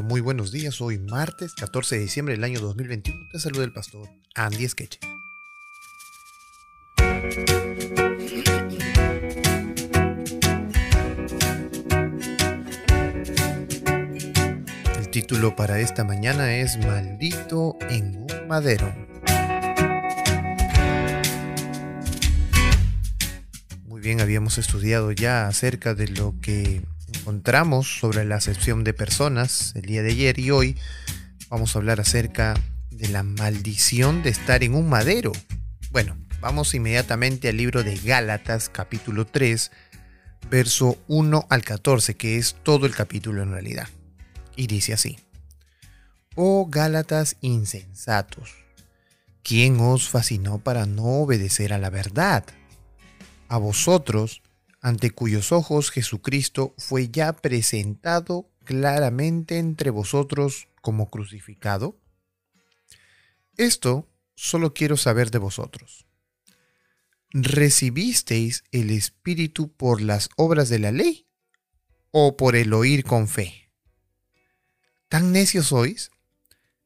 Muy buenos días. Hoy martes 14 de diciembre del año 2021. Te saluda el pastor Andy Sketch. El título para esta mañana es Maldito en un madero. Muy bien, habíamos estudiado ya acerca de lo que encontramos sobre la acepción de personas el día de ayer y hoy vamos a hablar acerca de la maldición de estar en un madero. Bueno, vamos inmediatamente al libro de Gálatas capítulo 3, verso 1 al 14, que es todo el capítulo en realidad. Y dice así, Oh Gálatas insensatos, ¿quién os fascinó para no obedecer a la verdad? A vosotros, ante cuyos ojos Jesucristo fue ya presentado claramente entre vosotros como crucificado? Esto solo quiero saber de vosotros. ¿Recibisteis el Espíritu por las obras de la ley o por el oír con fe? ¿Tan necios sois?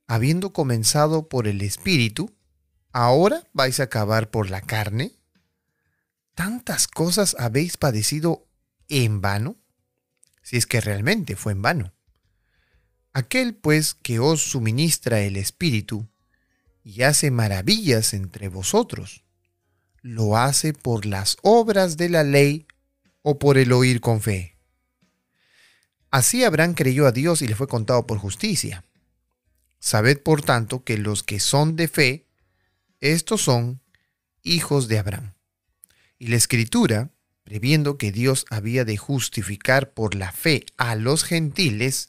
Habiendo comenzado por el Espíritu, ¿ahora vais a acabar por la carne? Tantas cosas habéis padecido en vano? Si es que realmente fue en vano. Aquel pues que os suministra el Espíritu y hace maravillas entre vosotros, ¿lo hace por las obras de la ley o por el oír con fe? Así Abraham creyó a Dios y le fue contado por justicia. Sabed por tanto que los que son de fe, estos son hijos de Abraham. Y la escritura, previendo que Dios había de justificar por la fe a los gentiles,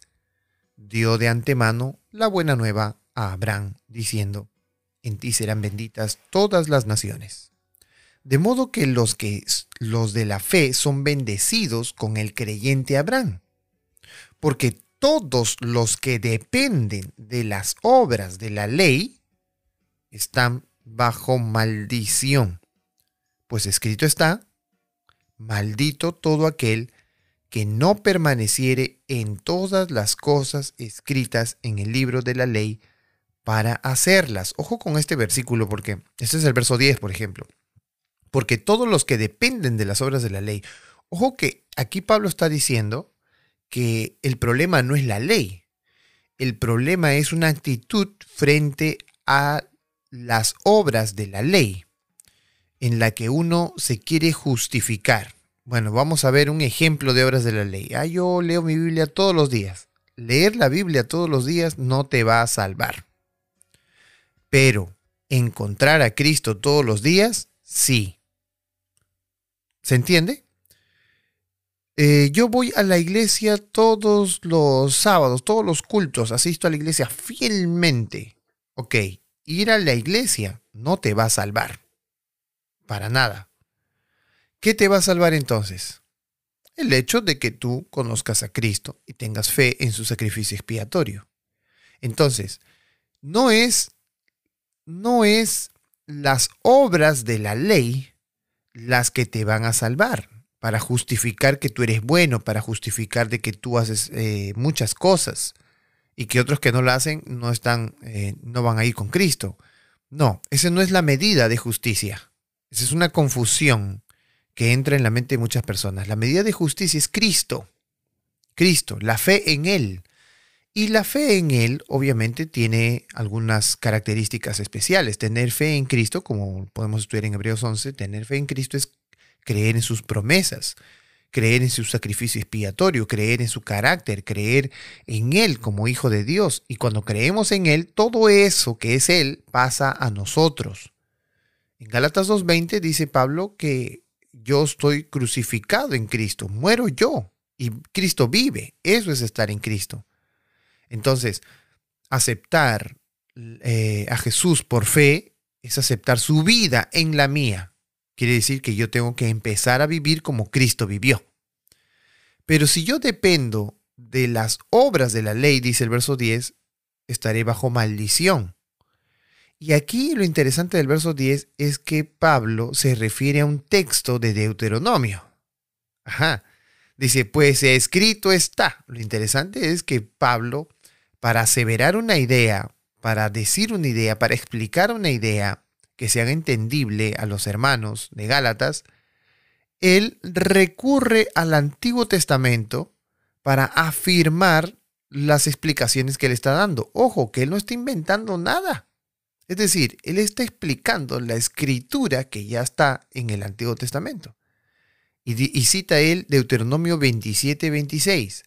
dio de antemano la buena nueva a Abraham, diciendo, en ti serán benditas todas las naciones. De modo que los que los de la fe son bendecidos con el creyente Abraham, porque todos los que dependen de las obras de la ley están bajo maldición pues escrito está, maldito todo aquel que no permaneciere en todas las cosas escritas en el libro de la ley para hacerlas. Ojo con este versículo porque este es el verso 10, por ejemplo. Porque todos los que dependen de las obras de la ley, ojo que aquí Pablo está diciendo que el problema no es la ley, el problema es una actitud frente a las obras de la ley en la que uno se quiere justificar. Bueno, vamos a ver un ejemplo de obras de la ley. Ah, yo leo mi Biblia todos los días. Leer la Biblia todos los días no te va a salvar. Pero encontrar a Cristo todos los días, sí. ¿Se entiende? Eh, yo voy a la iglesia todos los sábados, todos los cultos, asisto a la iglesia fielmente. Ok, ir a la iglesia no te va a salvar. Para nada. ¿Qué te va a salvar entonces? El hecho de que tú conozcas a Cristo y tengas fe en su sacrificio expiatorio. Entonces, no es no es las obras de la ley las que te van a salvar para justificar que tú eres bueno, para justificar de que tú haces eh, muchas cosas y que otros que no lo hacen no están, eh, no van a ir con Cristo. No, esa no es la medida de justicia. Esa es una confusión que entra en la mente de muchas personas. La medida de justicia es Cristo. Cristo, la fe en Él. Y la fe en Él obviamente tiene algunas características especiales. Tener fe en Cristo, como podemos estudiar en Hebreos 11, tener fe en Cristo es creer en sus promesas, creer en su sacrificio expiatorio, creer en su carácter, creer en Él como Hijo de Dios. Y cuando creemos en Él, todo eso que es Él pasa a nosotros. En Galatas 2.20 dice Pablo que yo estoy crucificado en Cristo, muero yo y Cristo vive. Eso es estar en Cristo. Entonces, aceptar eh, a Jesús por fe es aceptar su vida en la mía. Quiere decir que yo tengo que empezar a vivir como Cristo vivió. Pero si yo dependo de las obras de la ley, dice el verso 10, estaré bajo maldición. Y aquí lo interesante del verso 10 es que Pablo se refiere a un texto de Deuteronomio. Ajá. Dice, pues escrito está. Lo interesante es que Pablo para aseverar una idea, para decir una idea, para explicar una idea que se haga entendible a los hermanos de Gálatas, él recurre al Antiguo Testamento para afirmar las explicaciones que él está dando. Ojo, que él no está inventando nada. Es decir, él está explicando la escritura que ya está en el Antiguo Testamento. Y, cita él Deuteronomio 27, 26.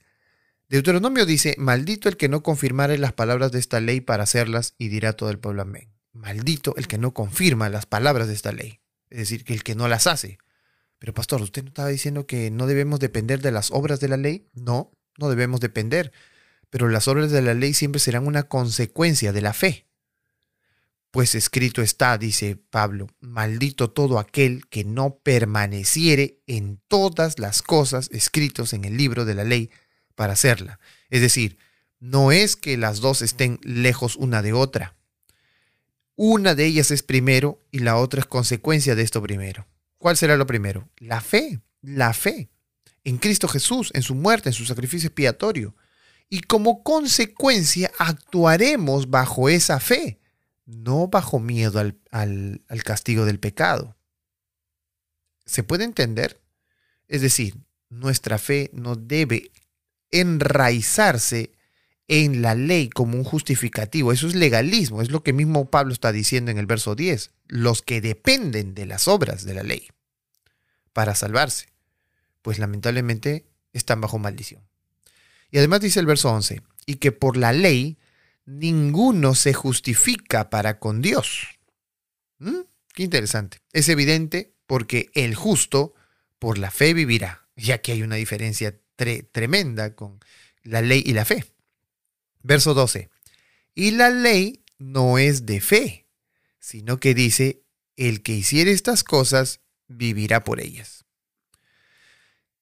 Deuteronomio dice, maldito el que no confirmare las palabras de esta ley para hacerlas y dirá todo el pueblo amén. Maldito el que no confirma las palabras de esta ley. Es decir, que el que no las hace. Pero pastor, ¿usted no estaba diciendo que no debemos depender de las obras de la ley? No, no debemos depender. Pero las obras de la ley siempre serán una consecuencia de la fe. Pues escrito está, dice Pablo, maldito todo aquel que no permaneciere en todas las cosas escritos en el libro de la ley para hacerla. Es decir, no es que las dos estén lejos una de otra. Una de ellas es primero y la otra es consecuencia de esto primero. ¿Cuál será lo primero? La fe, la fe en Cristo Jesús, en su muerte, en su sacrificio expiatorio. Y como consecuencia actuaremos bajo esa fe, no bajo miedo al, al castigo del pecado. ¿Se puede entender? Es decir, nuestra fe no debe enraizarse en la ley como un justificativo. Eso es legalismo, es lo que mismo Pablo está diciendo en el verso 10. Los que dependen de las obras de la ley para salvarse, pues lamentablemente están bajo maldición. Y además dice el verso 11, y que por la ley ninguno se justifica para con Dios. ¿Mm? Qué interesante. Es evidente porque el justo por la fe vivirá, ya que hay una diferencia tremenda con la ley y la fe. Verso 12. Y la ley no es de fe, sino que dice, el que hiciere estas cosas vivirá por ellas.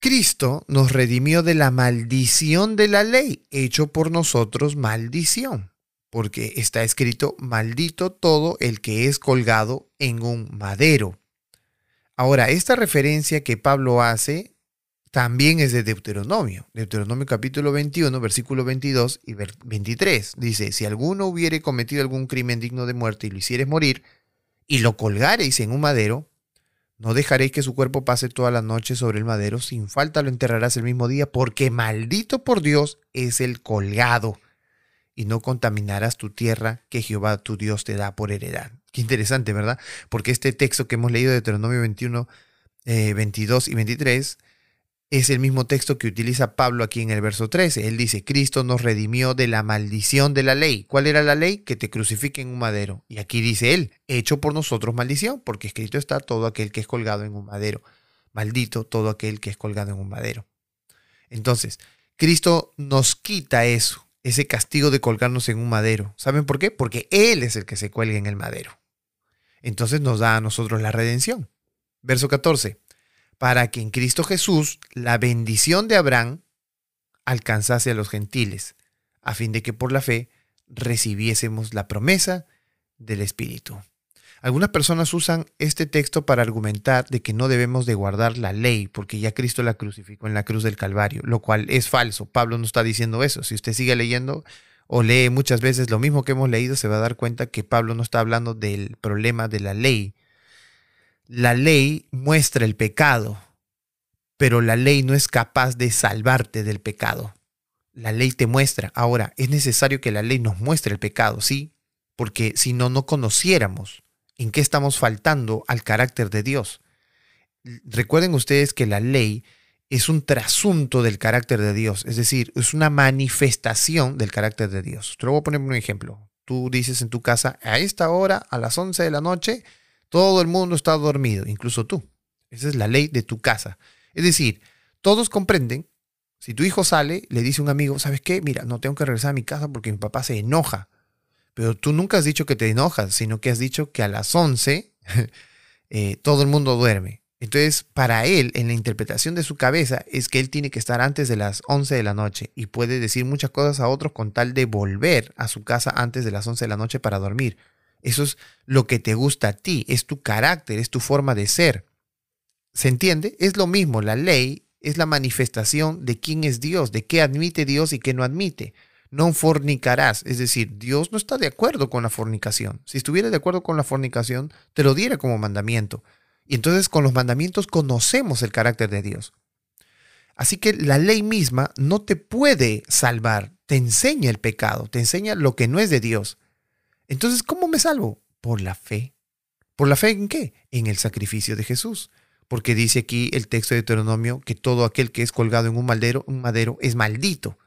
Cristo nos redimió de la maldición de la ley, hecho por nosotros maldición, porque está escrito, maldito todo el que es colgado en un madero. Ahora, esta referencia que Pablo hace también es de Deuteronomio. Deuteronomio capítulo 21, versículo 22 y 23. Dice, si alguno hubiere cometido algún crimen digno de muerte y lo hicieres morir, y lo colgareis en un madero, no dejaréis que su cuerpo pase toda la noche sobre el madero, sin falta lo enterrarás el mismo día, porque maldito por Dios es el colgado, y no contaminarás tu tierra que Jehová tu Dios te da por heredad. Qué interesante, ¿verdad? Porque este texto que hemos leído de Deuteronomio 21, 22 eh, y 23 es el mismo texto que utiliza Pablo aquí en el verso 13. Él dice, Cristo nos redimió de la maldición de la ley. ¿Cuál era la ley? Que te crucifiquen en un madero. Y aquí dice él, hecho por nosotros maldición, porque escrito está todo aquel que es colgado en un madero. Maldito todo aquel que es colgado en un madero. Entonces, Cristo nos quita eso, ese castigo de colgarnos en un madero. ¿Saben por qué? Porque Él es el que se cuelga en el madero. Entonces nos da a nosotros la redención. Verso 14 para que en Cristo Jesús la bendición de Abraham alcanzase a los gentiles, a fin de que por la fe recibiésemos la promesa del Espíritu. Algunas personas usan este texto para argumentar de que no debemos de guardar la ley porque ya Cristo la crucificó en la cruz del Calvario, lo cual es falso. Pablo no está diciendo eso. Si usted sigue leyendo o lee muchas veces lo mismo que hemos leído, se va a dar cuenta que Pablo no está hablando del problema de la ley, la ley muestra el pecado, pero la ley no es capaz de salvarte del pecado. La ley te muestra. Ahora, es necesario que la ley nos muestre el pecado, ¿sí? Porque si no, no conociéramos en qué estamos faltando al carácter de Dios. Recuerden ustedes que la ley es un trasunto del carácter de Dios, es decir, es una manifestación del carácter de Dios. Te voy a poner un ejemplo. Tú dices en tu casa, a esta hora, a las 11 de la noche, todo el mundo está dormido, incluso tú. Esa es la ley de tu casa. Es decir, todos comprenden, si tu hijo sale, le dice a un amigo, ¿sabes qué? Mira, no tengo que regresar a mi casa porque mi papá se enoja. Pero tú nunca has dicho que te enojas, sino que has dicho que a las 11 eh, todo el mundo duerme. Entonces, para él, en la interpretación de su cabeza, es que él tiene que estar antes de las 11 de la noche y puede decir muchas cosas a otros con tal de volver a su casa antes de las 11 de la noche para dormir. Eso es lo que te gusta a ti, es tu carácter, es tu forma de ser. ¿Se entiende? Es lo mismo, la ley es la manifestación de quién es Dios, de qué admite Dios y qué no admite. No fornicarás. Es decir, Dios no está de acuerdo con la fornicación. Si estuviera de acuerdo con la fornicación, te lo diera como mandamiento. Y entonces con los mandamientos conocemos el carácter de Dios. Así que la ley misma no te puede salvar, te enseña el pecado, te enseña lo que no es de Dios. Entonces, ¿cómo me salvo? Por la fe. ¿Por la fe en qué? En el sacrificio de Jesús. Porque dice aquí el texto de Deuteronomio que todo aquel que es colgado en un madero, un madero es maldito.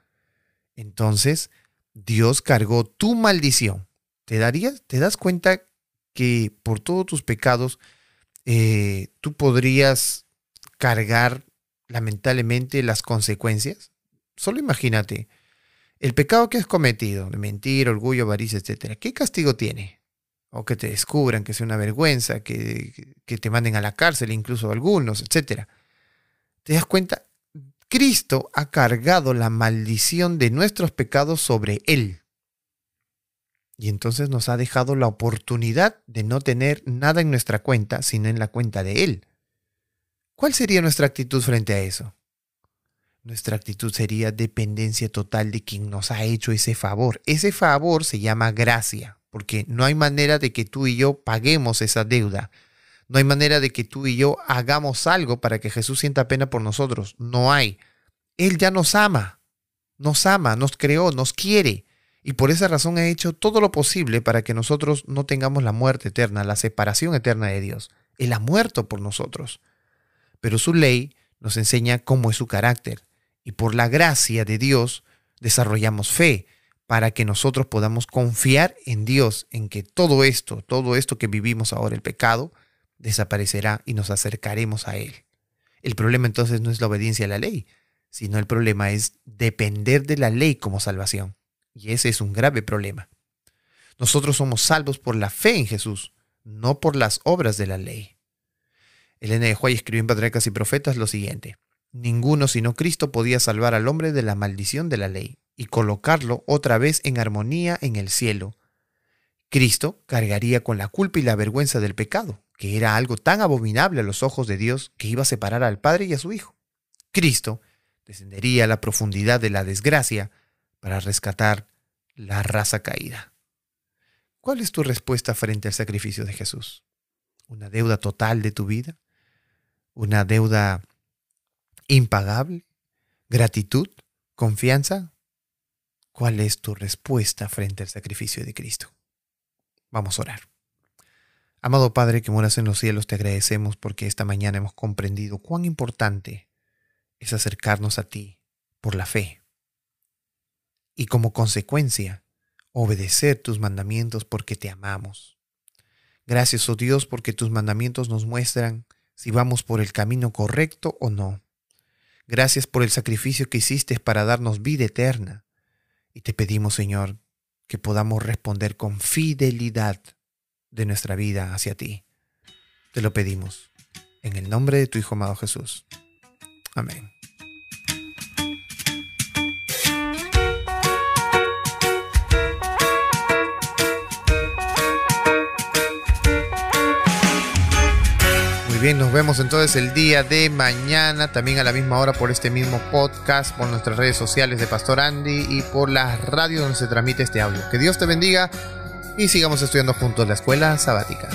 Entonces, Dios cargó tu maldición. ¿Te darías, te das cuenta que por todos tus pecados eh, tú podrías cargar lamentablemente las consecuencias? Solo imagínate, el pecado que has cometido, de mentir, orgullo, avaricia, etcétera, ¿qué castigo tiene? O que te descubran, que sea una vergüenza, que, que te manden a la cárcel, incluso algunos, etcétera. ¿Te das cuenta? Cristo ha cargado la maldición de nuestros pecados sobre Él. Y entonces nos ha dejado la oportunidad de no tener nada en nuestra cuenta, sino en la cuenta de Él. ¿Cuál sería nuestra actitud frente a eso? Nuestra actitud sería dependencia total de quien nos ha hecho ese favor. Ese favor se llama gracia, porque no hay manera de que tú y yo paguemos esa deuda. No hay manera de que tú y yo hagamos algo para que Jesús sienta pena por nosotros. No hay. Él ya nos ama. Nos ama, nos creó, nos quiere. Y por esa razón ha hecho todo lo posible para que nosotros no tengamos la muerte eterna, la separación eterna de Dios. Él ha muerto por nosotros pero su ley nos enseña cómo es su carácter. Y por la gracia de Dios desarrollamos fe para que nosotros podamos confiar en Dios, en que todo esto, todo esto que vivimos ahora, el pecado, desaparecerá y nos acercaremos a Él. El problema entonces no es la obediencia a la ley, sino el problema es depender de la ley como salvación. Y ese es un grave problema. Nosotros somos salvos por la fe en Jesús, no por las obras de la ley. Elena de Huay escribió en Patriarcas y Profetas lo siguiente. Ninguno sino Cristo podía salvar al hombre de la maldición de la ley y colocarlo otra vez en armonía en el cielo. Cristo cargaría con la culpa y la vergüenza del pecado, que era algo tan abominable a los ojos de Dios que iba a separar al Padre y a su Hijo. Cristo descendería a la profundidad de la desgracia para rescatar la raza caída. ¿Cuál es tu respuesta frente al sacrificio de Jesús? ¿Una deuda total de tu vida? una deuda impagable, gratitud, confianza. ¿Cuál es tu respuesta frente al sacrificio de Cristo? Vamos a orar. Amado Padre que moras en los cielos, te agradecemos porque esta mañana hemos comprendido cuán importante es acercarnos a ti por la fe y como consecuencia obedecer tus mandamientos porque te amamos. Gracias, oh Dios, porque tus mandamientos nos muestran si vamos por el camino correcto o no. Gracias por el sacrificio que hiciste para darnos vida eterna. Y te pedimos, Señor, que podamos responder con fidelidad de nuestra vida hacia ti. Te lo pedimos. En el nombre de tu Hijo amado Jesús. Amén. bien, nos vemos entonces el día de mañana, también a la misma hora por este mismo podcast, por nuestras redes sociales de Pastor Andy y por la radio donde se transmite este audio. Que Dios te bendiga y sigamos estudiando juntos la escuela sabática.